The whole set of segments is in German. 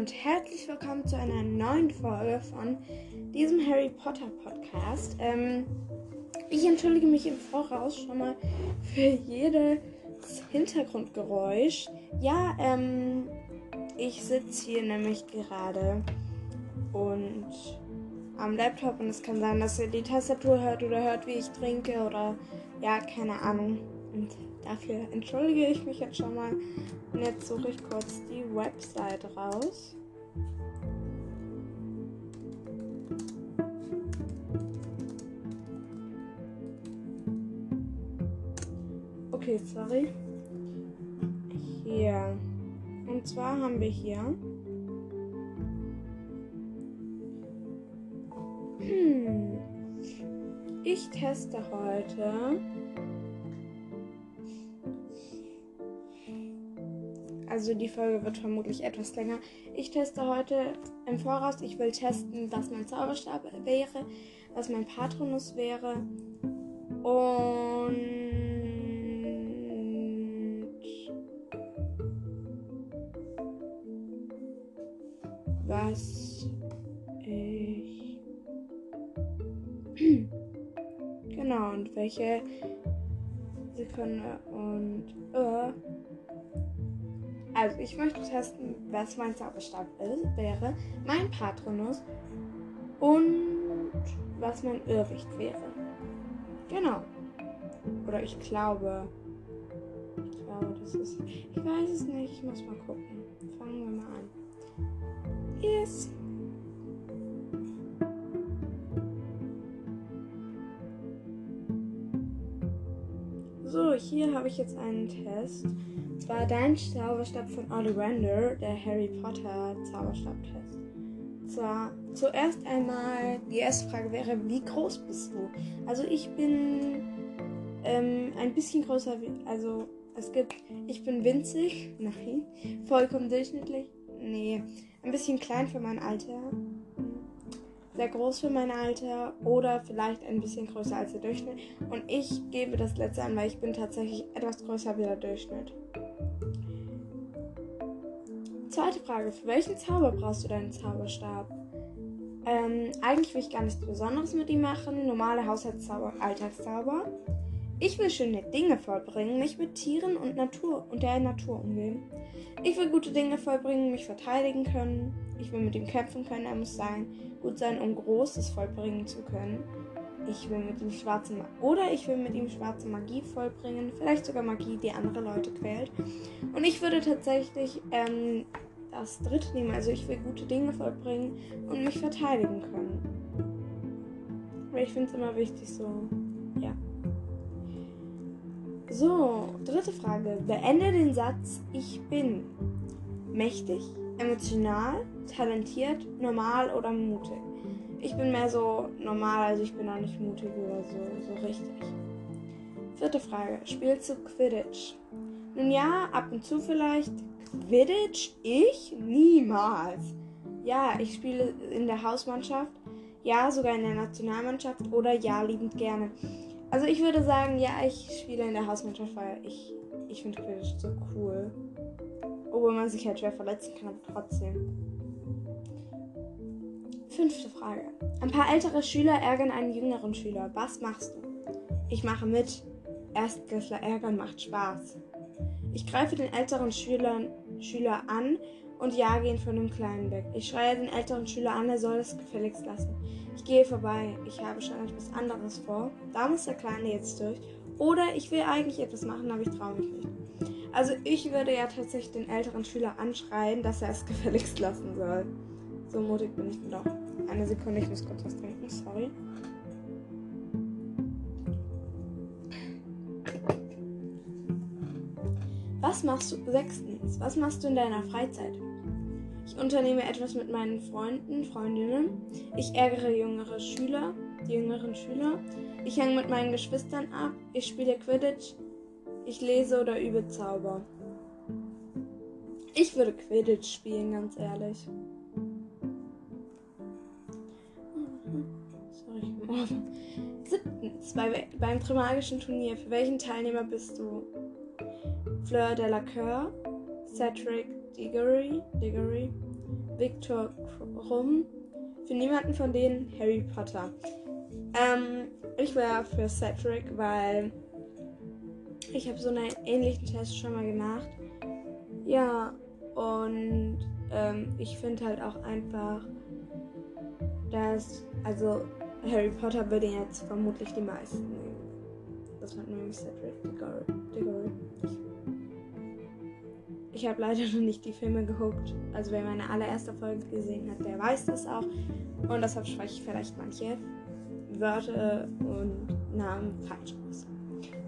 und herzlich willkommen zu einer neuen Folge von diesem Harry Potter Podcast. Ähm, ich entschuldige mich im Voraus schon mal für jedes Hintergrundgeräusch. Ja, ähm, ich sitze hier nämlich gerade und am Laptop und es kann sein, dass ihr die Tastatur hört oder hört, wie ich trinke oder ja, keine Ahnung. Und dafür entschuldige ich mich jetzt schon mal. Und jetzt suche ich kurz die Website raus. Okay, sorry. Hier. Und zwar haben wir hier. Hm. Ich teste heute. Also die Folge wird vermutlich etwas länger. Ich teste heute im Voraus. Ich will testen, was mein Zauberstab wäre, was mein Patronus wäre. Und was ich. genau, und welche Sekunde und. Uh, also, ich möchte testen, was mein Zauberstab ist, wäre, mein Patronus und was mein Irrwicht wäre. Genau. Oder ich glaube. Ich glaube, das ist. Ich weiß es nicht, ich muss mal gucken. Fangen wir mal an. Yes. So, hier habe ich jetzt einen Test. Zwar dein Zauberstab von Ollivander, der Harry Potter Zauberstab-Test. Zwar zuerst einmal, die erste Frage wäre, wie groß bist du? Also ich bin ähm, ein bisschen größer, also es gibt, ich bin winzig, nein, vollkommen durchschnittlich, nee, ein bisschen klein für mein Alter, sehr groß für mein Alter oder vielleicht ein bisschen größer als der Durchschnitt. Und ich gebe das letzte an, weil ich bin tatsächlich etwas größer wie der Durchschnitt. Zweite Frage, für welchen Zauber brauchst du deinen Zauberstab? Ähm, eigentlich will ich gar nichts Besonderes mit ihm machen. Normale Haushaltszauber, Alltagszauber. Ich will schöne Dinge vollbringen, mich mit Tieren und Natur und der Natur umgehen. Ich will gute Dinge vollbringen, mich verteidigen können. Ich will mit ihm kämpfen können, er muss sein, gut sein, um Großes vollbringen zu können. Ich will mit ihm schwarze Ma oder ich will mit ihm schwarze Magie vollbringen, vielleicht sogar Magie, die andere Leute quält. Und ich würde tatsächlich ähm, das dritte nehmen, also ich will gute Dinge vollbringen und mich verteidigen können. Weil ich finde es immer wichtig so, ja. So, dritte Frage. Beende den Satz Ich bin mächtig, emotional, talentiert, normal oder mutig. Ich bin mehr so normal, also ich bin auch nicht mutig oder so, so richtig. Vierte Frage. Spielst du Quidditch? Nun ja, ab und zu vielleicht. Quidditch? Ich? Niemals. Ja, ich spiele in der Hausmannschaft. Ja, sogar in der Nationalmannschaft. Oder ja, liebend gerne. Also ich würde sagen, ja, ich spiele in der Hausmannschaft, weil ich, ich finde Quidditch so cool. Obwohl man sich halt schwer verletzen kann, aber trotzdem. Fünfte Frage. Ein paar ältere Schüler ärgern einen jüngeren Schüler. Was machst du? Ich mache mit. Erstklässler ärgern macht Spaß. Ich greife den älteren Schülern, Schüler an und jage ihn von dem Kleinen weg. Ich schreie den älteren Schüler an, er soll es gefälligst lassen. Ich gehe vorbei. Ich habe schon etwas anderes vor. Da muss der Kleine jetzt durch. Oder ich will eigentlich etwas machen, aber ich traue mich nicht. Also ich würde ja tatsächlich den älteren Schüler anschreien, dass er es gefälligst lassen soll. So mutig bin ich doch. Eine Sekunde, ich muss kurz was trinken. Sorry. Was machst du? Sechstens. Was machst du in deiner Freizeit? Ich unternehme etwas mit meinen Freunden, Freundinnen. Ich ärgere jüngere Schüler, die jüngeren Schüler. Ich hänge mit meinen Geschwistern ab. Ich spiele Quidditch. Ich lese oder übe Zauber. Ich würde Quidditch spielen, ganz ehrlich. Sorry. Bei, beim Trimagischen Turnier. Für welchen Teilnehmer bist du? Fleur de la Coeur, Cedric Diggory, Diggory, Victor Krumm. Für niemanden von denen Harry Potter. Ähm, ich wäre für Cedric, weil ich habe so einen ähnlichen Test schon mal gemacht. Ja, und ähm, ich finde halt auch einfach, dass, also Harry Potter würde jetzt vermutlich die meisten nehmen. Das hat nämlich Cedric Diggory. Ich habe leider noch nicht die Filme geguckt. Also wer meine allererste Folge gesehen hat, der weiß das auch. Und deshalb spreche ich vielleicht manche Wörter und Namen falsch aus.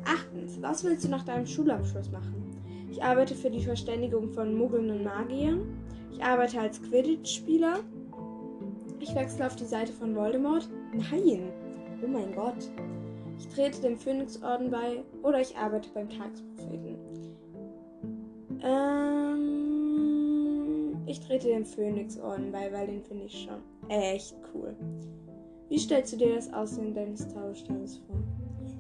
Achtens, was willst du nach deinem Schulabschluss machen? Ich arbeite für die Verständigung von Muggeln und Magiern. Ich arbeite als Quidditch-Spieler. Ich wechsle auf die Seite von Voldemort. Nein. Oh mein Gott. Ich trete dem Phönixorden bei oder ich arbeite beim Tagespropheten. Ähm, ich trete dem Phönixorden bei, weil den finde ich schon echt cool. Wie stellst du dir das Aussehen deines Zauberstabes vor?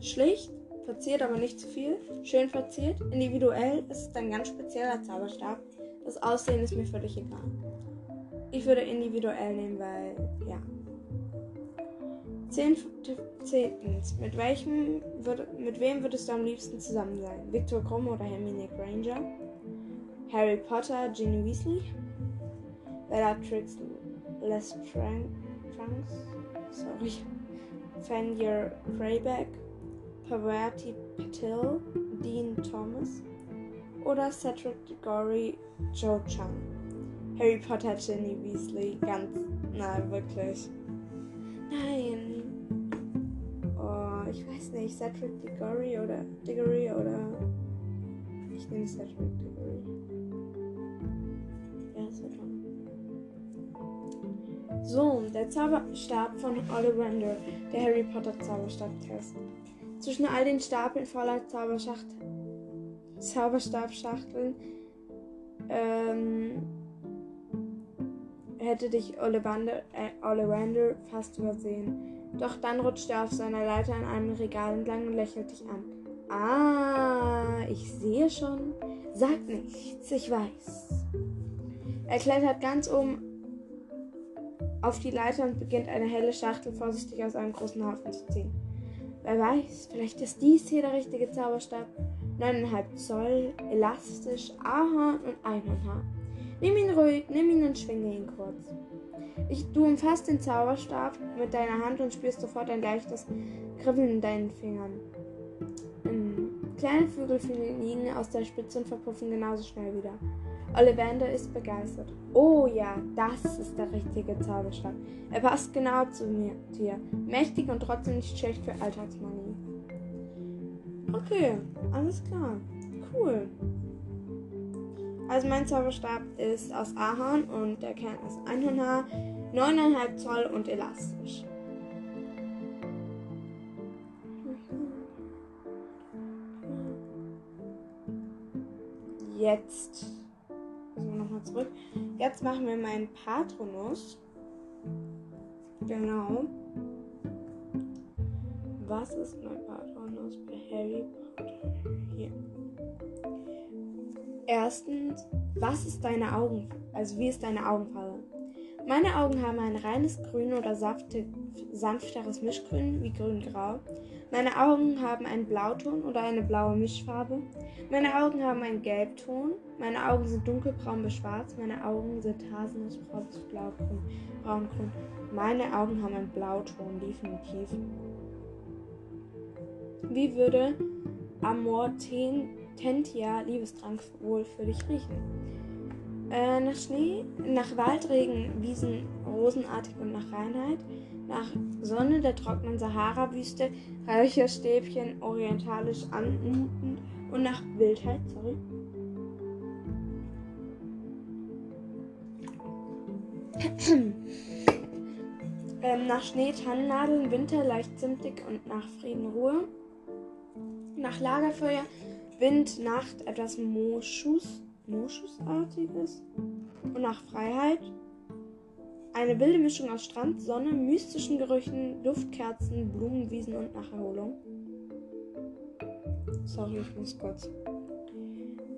Schlicht, verziert aber nicht zu viel, schön verziert, individuell ist es ein ganz spezieller Zauberstab. Das Aussehen ist mir völlig egal. Ich würde individuell nehmen, weil. Zehntens. Mit welchem würd, mit wem würdest du am liebsten zusammen sein? Victor Krumm oder Hermine Granger? Harry Potter, Ginny Weasley? Bellatrix Lestrange? sorry, Fenrir Greyback, Pavarti Patil, Dean Thomas oder Cedric Diggory, Joe Chung. Harry Potter, Ginny Weasley, ganz, na wirklich. Nein. Ich weiß nicht, Cedric Diggory oder Diggory oder ich nehme Cedric Diggory. Ja, schon. So, der Zauberstab von Ollivander, der Harry Potter Zauberstab-Test. Zwischen all den Stapeln voller Zauberschacht Zauberstabschachteln ähm, hätte dich Ollivander, äh, Ollivander fast übersehen. Doch dann rutschte er auf seiner Leiter an einem Regal entlang und lächelt dich an. Ah, ich sehe schon. Sag nichts, ich weiß. Er klettert ganz oben auf die Leiter und beginnt eine helle Schachtel vorsichtig aus einem großen Haufen zu ziehen. Wer weiß, vielleicht ist dies hier der richtige Zauberstab. 9,5 Zoll, elastisch, Ahorn und Einhornhaar. Nimm ihn ruhig, nimm ihn und schwinge ihn kurz. Ich, du umfasst den Zauberstab mit deiner Hand und spürst sofort ein leichtes Kribbeln in deinen Fingern. Kleine Vögel fliegen aus der Spitze und verpuffen genauso schnell wieder. Ollivander ist begeistert. Oh ja, das ist der richtige Zauberstab. Er passt genau zu mir, dir. Mächtig und trotzdem nicht schlecht für Alltagsmanie. Okay, alles klar. Cool. Also mein Zauberstab ist aus Ahorn und der Kern ist 100 9,5 Zoll und elastisch. Jetzt also nochmal zurück. Jetzt machen wir meinen Patronus. Genau. Was ist mein Patronus bei Harry Potter? Hier. Erstens, was ist deine Augen, also wie ist deine Augenfarbe? Meine Augen haben ein reines Grün oder saftig, sanfteres Mischgrün wie grün-grau. Meine Augen haben einen Blauton oder eine blaue Mischfarbe. Meine Augen haben einen Gelbton. Meine Augen sind dunkelbraun bis schwarz. Meine Augen sind haselnussbraun bis blaugrün, braungrün. Meine Augen haben einen Blauton, definitiv. Wie würde Amor Tentia Liebestrank wohl für dich riechen? Äh, nach Schnee, nach Waldregen, Wiesen, Rosenartig und nach Reinheit, nach Sonne der trockenen Sahara-Wüste, Räucherstäbchen, orientalisch anmutend und nach Wildheit, sorry. ähm, nach Schnee, Tannennadeln, Winter, leicht zimtig und nach Frieden, Ruhe. Nach Lagerfeuer, Wind, Nacht, etwas Moschus Moschusartiges und nach Freiheit. Eine wilde Mischung aus Strand, Sonne, mystischen Gerüchen, Duftkerzen, Blumenwiesen und nach Erholung. Sorry, ich muss kurz.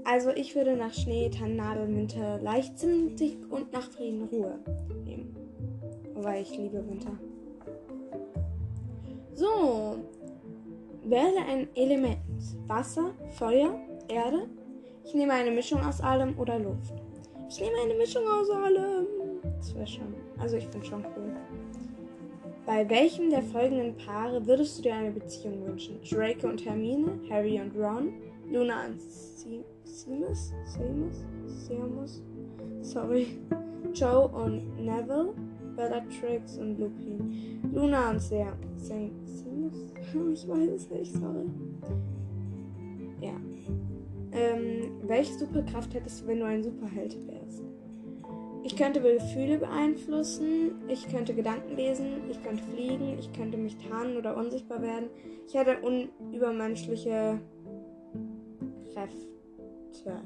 Also ich würde nach Schnee, Tannennadeln, Winter, leichtsinnig und nach Frieden Ruhe nehmen. Weil ich liebe Winter. So. Wähle ein Element. Wasser, Feuer, Erde. Ich nehme eine Mischung aus allem oder Luft. Ich nehme eine Mischung aus allem. Das wäre schon. Also ich finde schon cool. Bei welchem der folgenden Paare würdest du dir eine Beziehung wünschen? Draco und Hermine, Harry und Ron, Luna und Seamus, Seamus, Seamus, sorry, Joe und Neville, Bellatrix und Lupin, Luna und Seamus, ich weiß es nicht, sorry. Ja. Ähm, welche Superkraft hättest du, wenn du ein Superheld wärst? Ich könnte Gefühle beeinflussen, ich könnte Gedanken lesen, ich könnte fliegen, ich könnte mich tarnen oder unsichtbar werden. Ich hätte unübermenschliche Kräfte.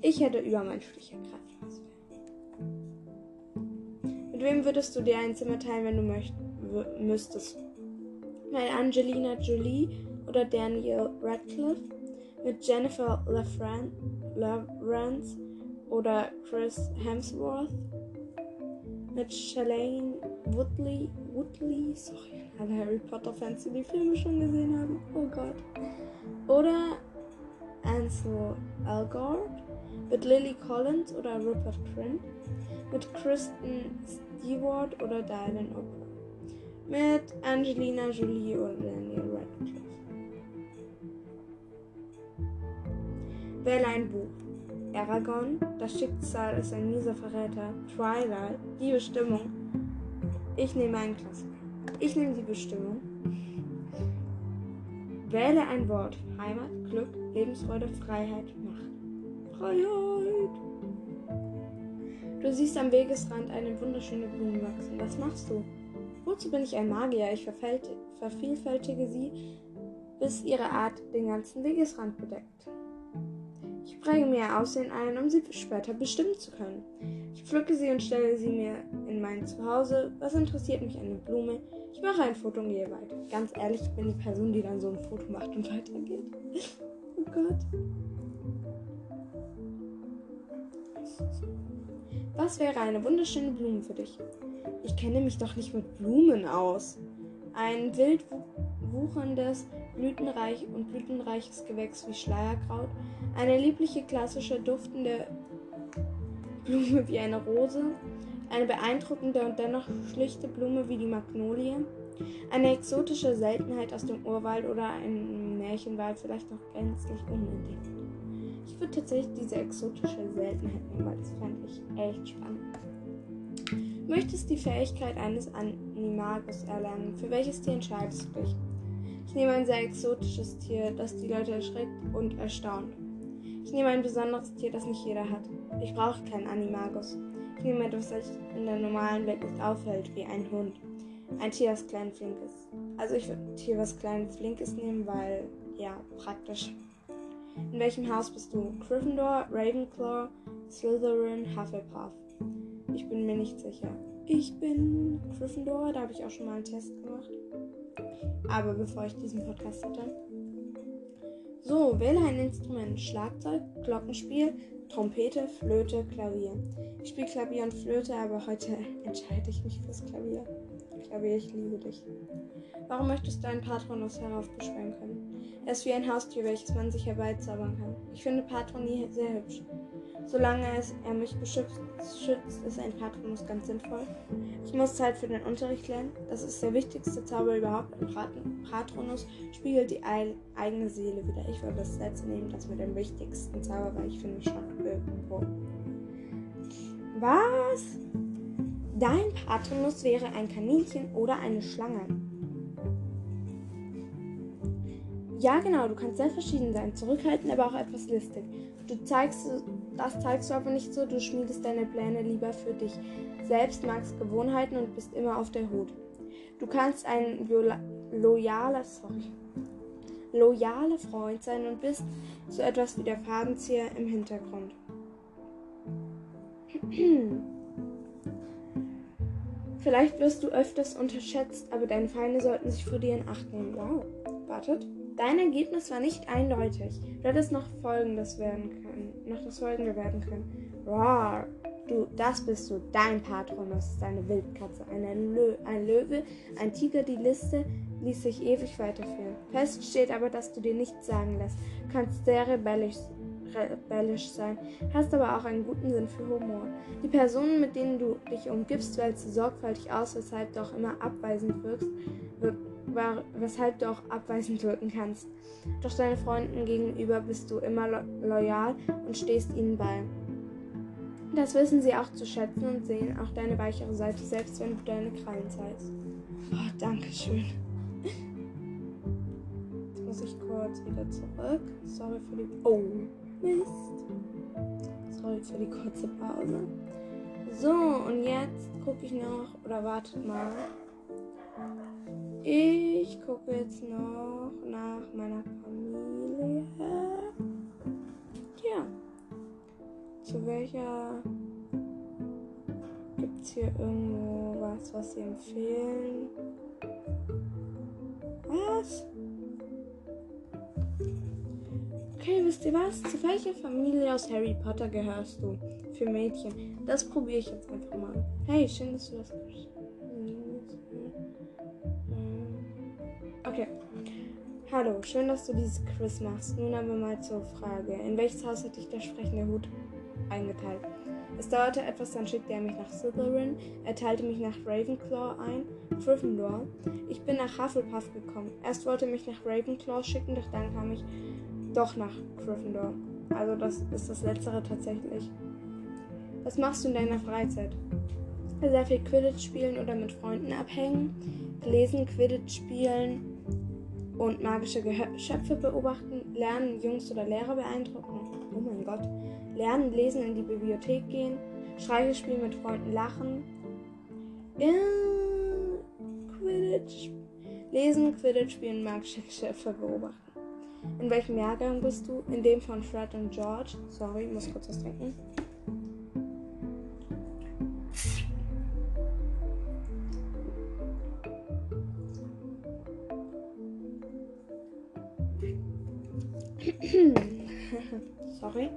Ich hätte übermenschliche Kräfte. Wem würdest du dir ein Zimmer teilen, wenn du möcht müsstest? Mit Angelina Jolie oder Daniel Radcliffe? Mit Jennifer Lawrence oder Chris Hemsworth? Mit Shalane Woodley, Woodley, sorry, alle Harry Potter Fans, die die Filme schon gesehen haben. Oh Gott. Oder Ansel Elgort, mit Lily Collins oder Rupert Grint, mit Kristen Stewart oder Dylan O'Brien, mit Angelina Jolie oder Daniel Radcliffe. Wähle ein Buch. Aragon, das Schicksal ist ein mieser Verräter, Twilight, die Bestimmung. Ich nehme einen Klassiker. Ich nehme die Bestimmung. Wähle ein Wort. Heimat, Glück, Lebensfreude, Freiheit, Macht. Freiheit. Du siehst am Wegesrand eine wunderschöne Blume wachsen. Was machst du? Wozu bin ich ein Magier? Ich vervielfältige sie, bis ihre Art den ganzen Wegesrand bedeckt. Ich präge mir ihr Aussehen ein, um sie später bestimmen zu können. Ich pflücke sie und stelle sie mir in mein Zuhause. Was interessiert mich eine Blume? Ich mache ein Foto und gehe weiter. Ganz ehrlich, ich bin die Person, die dann so ein Foto macht und weitergeht. Oh Gott. Was wäre eine wunderschöne Blume für dich? Ich kenne mich doch nicht mit Blumen aus. Ein wild wucherndes, blütenreich und blütenreiches Gewächs wie Schleierkraut, eine liebliche, klassische, duftende Blume wie eine Rose, eine beeindruckende und dennoch schlichte Blume wie die Magnolie, eine exotische Seltenheit aus dem Urwald oder ein Märchenwald vielleicht noch gänzlich unentdeckt. Ich würde tatsächlich diese exotische Seltenheit nehmen, weil das fände ich echt spannend. Möchtest die Fähigkeit eines Animagus erlernen? Für welches Tier entscheidest du dich? Ich nehme ein sehr exotisches Tier, das die Leute erschreckt und erstaunt. Ich nehme ein besonderes Tier, das nicht jeder hat. Ich brauche keinen Animagus. Ich nehme etwas, das in der normalen Welt nicht auffällt, wie ein Hund. Ein Tier, das klein und flink ist. Also ich würde ein Tier, was klein und flink ist, nehmen, weil, ja, praktisch. In welchem Haus bist du? Gryffindor, Ravenclaw, Slytherin, Hufflepuff. Ich bin mir nicht sicher. Ich bin Gryffindor, da habe ich auch schon mal einen Test gemacht. Aber bevor ich diesen Podcast hatte. So, wähle ein Instrument. Schlagzeug, Glockenspiel, Trompete, Flöte, Klavier. Ich spiele Klavier und Flöte, aber heute entscheide ich mich fürs Klavier. Klavier, ich liebe dich. Warum möchtest du einen Patronus heraufbeschwören können? Er ist wie ein Haustier, welches man sich herbeizaubern kann. Ich finde Patronie sehr hübsch. Solange es er mich beschützt, schützt, ist ein Patronus ganz sinnvoll. Ich muss Zeit für den Unterricht lernen. Das ist der wichtigste Zauber überhaupt. Ein Patronus spiegelt die eigene Seele wieder. Ich würde das letzte nehmen, das mit dem wichtigsten Zauber, weil ich finde schon irgendwo. Was? Dein Patronus wäre ein Kaninchen oder eine Schlange. Ja, genau, du kannst sehr verschieden sein, zurückhaltend, aber auch etwas listig. Du zeigst, das zeigst du aber nicht so, du schmiedest deine Pläne lieber für dich selbst, magst Gewohnheiten und bist immer auf der Hut. Du kannst ein loyaler, sorry, loyaler Freund sein und bist so etwas wie der Fadenzieher im Hintergrund. Vielleicht wirst du öfters unterschätzt, aber deine Feinde sollten sich vor dir in Acht nehmen. Wow. Wartet. Dein Ergebnis war nicht eindeutig. Du hättest noch folgendes werden können. Noch das folgende werden können. Roar. Du, das bist du, dein Patronus ist eine Wildkatze, eine Lö ein Löwe, ein Tiger. Die Liste ließ sich ewig weiterführen. Fest steht aber, dass du dir nichts sagen lässt. Du kannst sehr rebellisch, rebellisch sein, hast aber auch einen guten Sinn für Humor. Die Personen, mit denen du dich umgibst, wählst du sorgfältig aus, weshalb du auch immer abweisend wirkst, war, weshalb du auch abweisend wirken kannst. Doch deinen Freunden gegenüber bist du immer lo loyal und stehst ihnen bei. Das wissen sie auch zu schätzen und sehen auch deine weichere Seite, selbst wenn du deine Krallen zeigst. Oh, danke schön. Jetzt muss ich kurz wieder zurück. Sorry für die. Oh, Mist. Sorry für die kurze Pause. So, und jetzt gucke ich noch. Oder wartet mal. Ich gucke jetzt noch nach meiner Familie. Ja. Zu welcher gibt es hier irgendwo was, was Sie empfehlen? Was? Okay, wisst ihr was? Zu welcher Familie aus Harry Potter gehörst du? Für Mädchen. Das probiere ich jetzt einfach mal. Hey, schön, dass du das Okay. Hallo, schön, dass du dieses Quiz machst. Nun aber mal zur Frage. In welches Haus hat dich der sprechende Hut eingeteilt? Es dauerte etwas, dann schickte er mich nach Slytherin. Er teilte mich nach Ravenclaw ein. Gryffindor. Ich bin nach Hufflepuff gekommen. Erst wollte er mich nach Ravenclaw schicken, doch dann kam ich doch nach Gryffindor. Also das ist das Letztere tatsächlich. Was machst du in deiner Freizeit? Sehr viel Quidditch spielen oder mit Freunden abhängen. Lesen, Quidditch spielen, und magische Geschöpfe beobachten, lernen, Jungs oder Lehrer beeindrucken. Oh mein Gott. Lernen, lesen, in die Bibliothek gehen, Streiche spielen mit Freunden, lachen. Äh, Quidditch. Lesen, Quidditch spielen, magische Geschöpfe beobachten. In welchem Jahrgang bist du? In dem von Fred und George. Sorry, muss kurz was trinken. Sorry.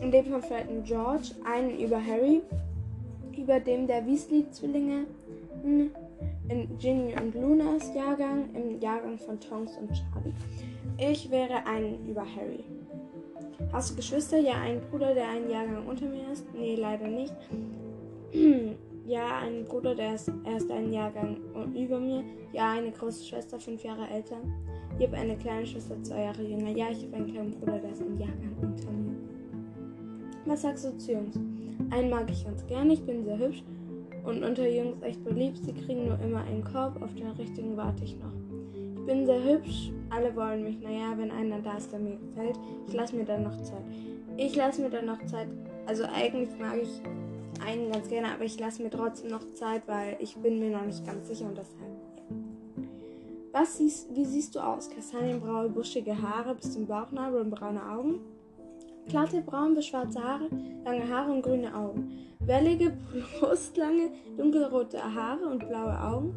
In dem von Fred und George, einen über Harry, über dem der Weasley-Zwillinge, in Ginny und Lunas Jahrgang, im Jahrgang von Tonks und Charlie. Ich wäre einen über Harry. Hast du Geschwister? Ja, einen Bruder, der einen Jahrgang unter mir ist. Nee, leider nicht. ja, einen Bruder, der ist erst einen Jahrgang über mir. Ja, eine große Schwester, fünf Jahre älter. Ich habe eine kleine Schwester, zwei Jahre jünger. Ja, ich habe einen kleinen Bruder, der ist ein Jahrgang unter mir. Was sagst du zu Jungs? Einen mag ich ganz gerne, ich bin sehr hübsch und unter Jungs echt beliebt. Sie kriegen nur immer einen Korb, auf den richtigen warte ich noch. Ich bin sehr hübsch, alle wollen mich. Naja, wenn einer da ist, der mir gefällt, ich lasse mir dann noch Zeit. Ich lasse mir dann noch Zeit. Also eigentlich mag ich einen ganz gerne, aber ich lasse mir trotzdem noch Zeit, weil ich bin mir noch nicht ganz sicher und deshalb. Was siehst, wie siehst du aus? Kastanienbraue, buschige Haare bis zum Bauchnabel und braune Augen? Glatte, braun bis schwarze Haare, lange Haare und grüne Augen. Wellige, brustlange, dunkelrote Haare und blaue Augen.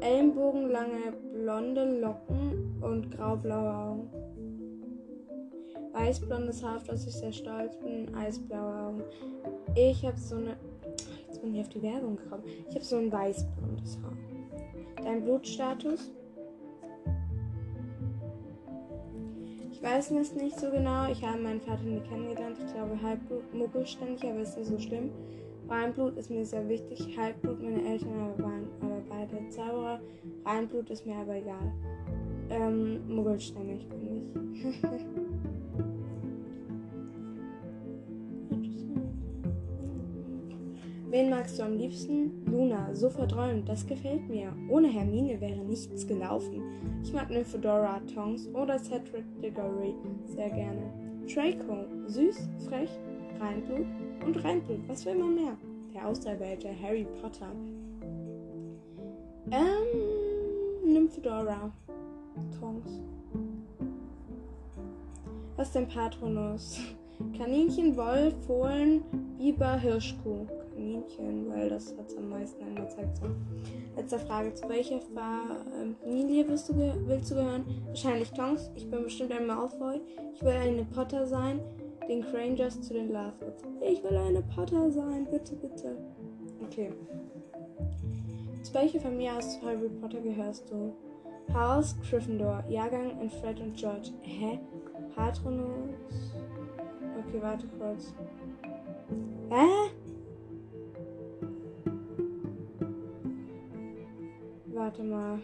Ellenbogenlange, blonde Locken und graublaue Augen. Weißblondes Haar, auf das ich sehr stolz bin, eisblaue Augen. Ich habe so eine. Jetzt bin ich auf die Werbung gekommen. Ich habe so ein weißblondes Haar. Dein Blutstatus? Ich weiß es nicht so genau. Ich habe meinen Vater nie kennengelernt. Ich glaube, Halbblut, Muggelständig, aber ist nicht so schlimm. Reinblut ist mir sehr wichtig. Halbblut, meine Eltern waren aber beide Zauberer. Reinblut ist mir aber egal. Ähm, Muggelstämmig bin ich. Wen magst du am liebsten? Luna, so verträumt, das gefällt mir. Ohne Hermine wäre nichts gelaufen. Ich mag Nymphedora, Tongs oder Cedric Diggory sehr gerne. Draco, süß, frech, Reinblut und Reinblut, was will man mehr? Der Auserwählte Harry Potter. Ähm, Nymphedora, Tongs. Was ist dein Patronus? Kaninchen, Wolf, Fohlen, Biber, Hirschkuh. Kaninchen, weil das hat es am meisten angezeigt. So. Letzte Frage: Zu welcher Familie willst du, willst du gehören? Wahrscheinlich Tonks. Ich bin bestimmt ein Malfoy. Ich will eine Potter sein. Den Grangers zu den Lovewood. Ich will eine Potter sein. Bitte, bitte. Okay. Zu welcher Familie aus Harry Potter gehörst du? Haus Gryffindor. Jahrgang in Fred und George. Hä? Patronus. Okay, warte kurz. Hä? Warte mal.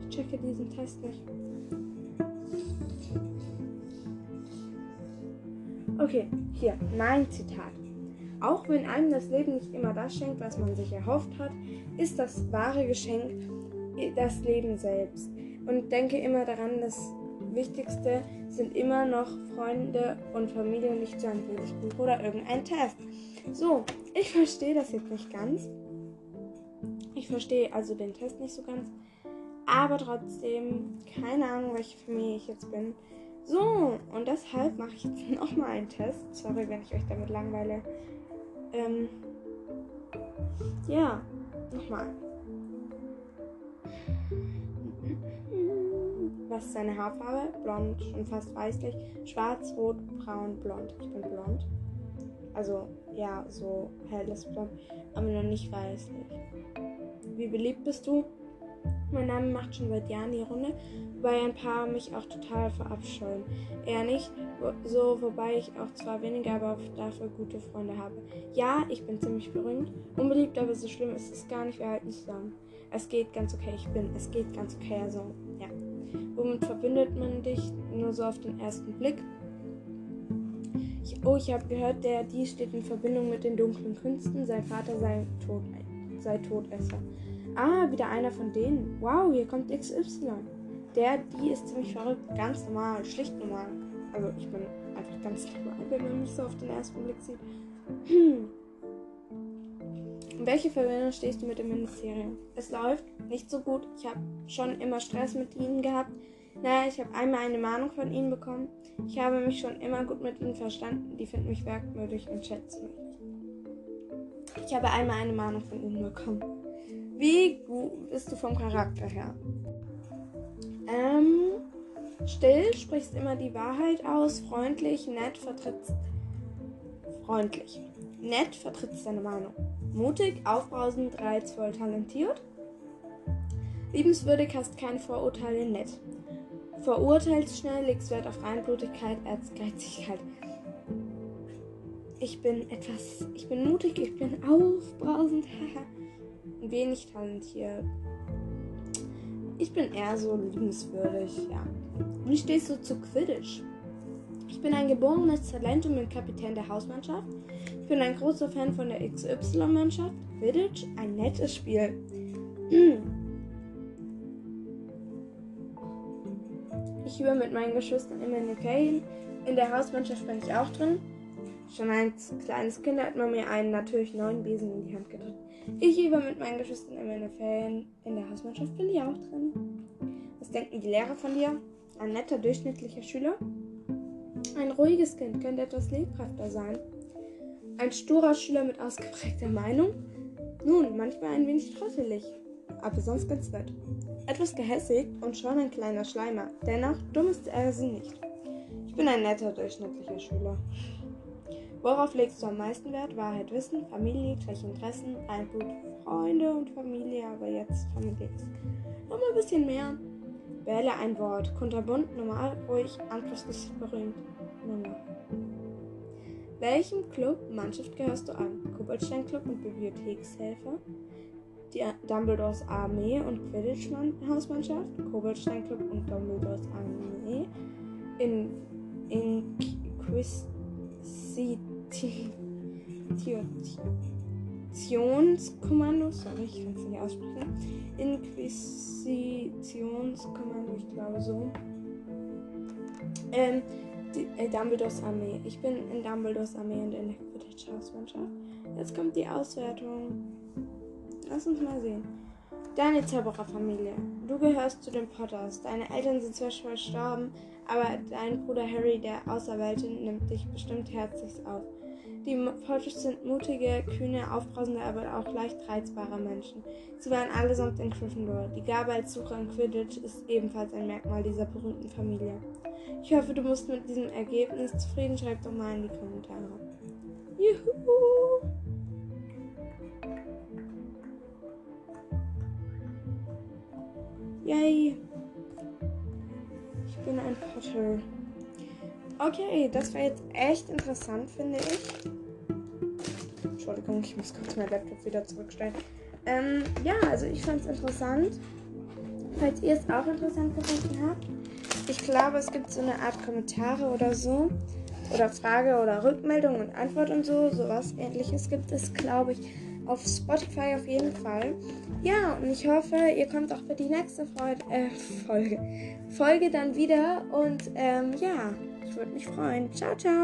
Ich checke diesen Test nicht. Okay, hier, mein Zitat. Auch wenn einem das Leben nicht immer das schenkt, was man sich erhofft hat, ist das wahre Geschenk das Leben selbst. Und denke immer daran, das Wichtigste sind immer noch Freunde und Familie, nicht so ein Buch oder irgendein Test. So, ich verstehe das jetzt nicht ganz. Ich verstehe also den Test nicht so ganz. Aber trotzdem, keine Ahnung, welche Familie ich jetzt bin. So, und deshalb mache ich jetzt nochmal einen Test. Sorry, wenn ich euch damit langweile. Ähm, ja, nochmal. Was ist seine Haarfarbe? Blond, schon fast weißlich. Schwarz, rot, braun, blond. Ich bin blond. Also, ja, so helles Blond, aber noch nicht weißlich. Wie beliebt bist du? Mein Name macht schon seit Jahren die Runde, wobei ein paar mich auch total verabscheuen. Eher nicht so, wobei ich auch zwar weniger, aber dafür gute Freunde habe. Ja, ich bin ziemlich berühmt. Unbeliebt, aber so schlimm ist es gar nicht. Wir halten zusammen. Es geht ganz okay, ich bin. Es geht ganz okay, also, ja. Womit verbindet man dich? Nur so auf den ersten Blick. Ich, oh, ich habe gehört, der, die steht in Verbindung mit den dunklen Künsten. Sein Vater sei, tot, sei Todesser. Ah, wieder einer von denen. Wow, hier kommt XY. Der, die ist ziemlich verrückt. Ganz normal, schlicht normal. Also ich bin einfach ganz normal, wenn man mich so auf den ersten Blick sieht. Hm. In welche Verbindung stehst du mit dem Ministerium? Es läuft nicht so gut. Ich habe schon immer Stress mit ihnen gehabt. Naja, ich habe einmal eine Mahnung von ihnen bekommen. Ich habe mich schon immer gut mit ihnen verstanden. Die finden mich werkmütig und schätzen mich. Ich habe einmal eine Mahnung von ihnen bekommen. Wie gut bist du vom Charakter her? Ähm, still, sprichst immer die Wahrheit aus, freundlich, nett, vertrittst. Freundlich. Nett, vertrittst deine Meinung. Mutig, aufbrausend, reizvoll, talentiert. Liebenswürdig, hast keine Vorurteile, nett. Verurteilst schnell, legst Wert auf Reinblutigkeit, Erzgeizigkeit. Ich bin etwas, ich bin mutig, ich bin aufbrausend, wenig talentiert. Ich bin eher so liebenswürdig, ja. Wie stehst du zu Quidditch? Ich bin ein geborenes Talent und bin Kapitän der Hausmannschaft. Ich bin ein großer Fan von der XY-Mannschaft. Quidditch, ein nettes Spiel. Ich übe mit meinen Geschwistern immer in den Ferien. In der Hausmannschaft bin ich auch drin. Schon als kleines Kind hat man mir einen natürlich neuen Besen in die Hand gedrückt. Ich übe mit meinen Geschwistern in den Ferien. In der Hausmannschaft bin ich auch drin. Was denken die Lehrer von dir? Ein netter, durchschnittlicher Schüler? Ein ruhiges Kind könnte etwas lebhafter sein. Ein sturer Schüler mit ausgeprägter Meinung? Nun, manchmal ein wenig trottelig, aber sonst ganz nett. Etwas gehässig und schon ein kleiner Schleimer. Dennoch, dumm ist er sie nicht. Ich bin ein netter, durchschnittlicher Schüler. Worauf legst du am meisten Wert? Wahrheit, Wissen, Familie, gleiche Interessen, Einblut, Freunde und Familie, aber jetzt Familie ist noch mal ein bisschen mehr. Wähle ein Wort. Kunterbunt, normal, ruhig, Angriffsgesicht, berühmt. Nummer. Welchem Club, Mannschaft gehörst du an? Koboldstein Club und Bibliothekshelfer? Die Dumbledores Armee und Quidditch Hausmannschaft? Koboldstein Club und Dumbledores Armee? In Inquisitionskommando, sorry, ich kann es nicht aussprechen. Inquisitionskommando, ich glaube so. Ähm, die, äh, Dumbledores Armee. Ich bin in Dumbledores Armee und in der Quidditch-Hausmannschaft. Jetzt kommt die Auswertung. Lass uns mal sehen. Deine Zaubererfamilie. Du gehörst zu den Potters. Deine Eltern sind zwar schon verstorben, aber dein Bruder Harry, der Auserwählte, nimmt dich bestimmt herzlich auf. Die Fotos sind mutige, kühne, aufbrausende, aber auch leicht reizbare Menschen. Sie waren allesamt in Gryffindor. Die Gabe als Sucher in Quidditch ist ebenfalls ein Merkmal dieser berühmten Familie. Ich hoffe, du musst mit diesem Ergebnis zufrieden. Schreib doch mal in die Kommentare. Juhu! Yay! Ich bin ein Potter. Okay, das war jetzt echt interessant, finde ich. Entschuldigung, ich muss kurz mein Laptop wieder zurückstellen. Ähm, ja, also ich fand es interessant. Falls ihr es auch interessant gefunden habt. Ich glaube, es gibt so eine Art Kommentare oder so. Oder Frage oder Rückmeldung und Antwort und so. Sowas ähnliches gibt es, glaube ich, auf Spotify auf jeden Fall. Ja, und ich hoffe, ihr kommt auch für die nächste Freude, äh, Folge, Folge dann wieder. Und ähm, ja, ich würde mich freuen. Ciao, ciao.